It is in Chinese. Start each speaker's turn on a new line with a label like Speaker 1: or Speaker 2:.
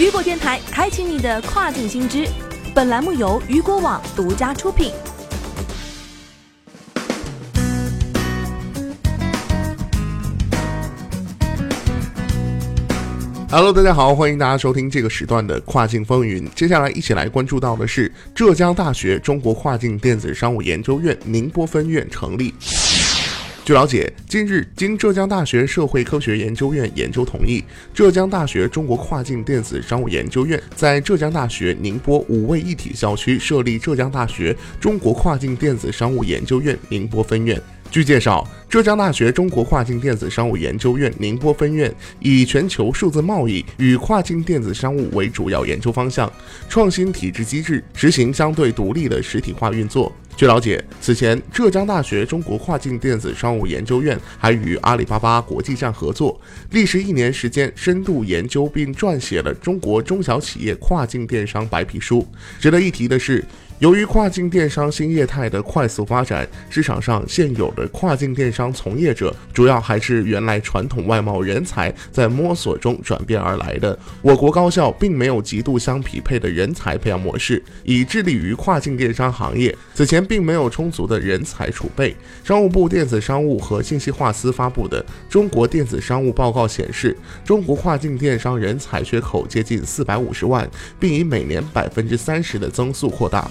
Speaker 1: 雨果电台开启你的跨境新知。本栏目由雨果网独家出品。
Speaker 2: Hello，大家好，欢迎大家收听这个时段的跨境风云。接下来一起来关注到的是浙江大学中国跨境电子商务研究院宁波分院成立。据了解，近日经浙江大学社会科学研究院研究同意，浙江大学中国跨境电子商务研究院在浙江大学宁波五位一体校区设立浙江大学中国跨境电子商务研究院宁波分院。据介绍，浙江大学中国跨境电子商务研究院宁波分院以全球数字贸易与跨境电子商务为主要研究方向，创新体制机制，实行相对独立的实体化运作。据了解，此前浙江大学中国跨境电子商务研究院还与阿里巴巴国际站合作，历时一年时间，深度研究并撰写了《中国中小企业跨境电商白皮书》。值得一提的是，由于跨境电商新业态的快速发展，市场上现有的跨境电商从业者主要还是原来传统外贸人才在摸索中转变而来的。我国高校并没有极度相匹配的人才培养模式，以致力于跨境电商行业。此前并没有充足的人才储备。商务部电子商务和信息化司发布的《中国电子商务报告》显示，中国跨境电商人才缺口接近四百五十万，并以每年百分之三十的增速扩大。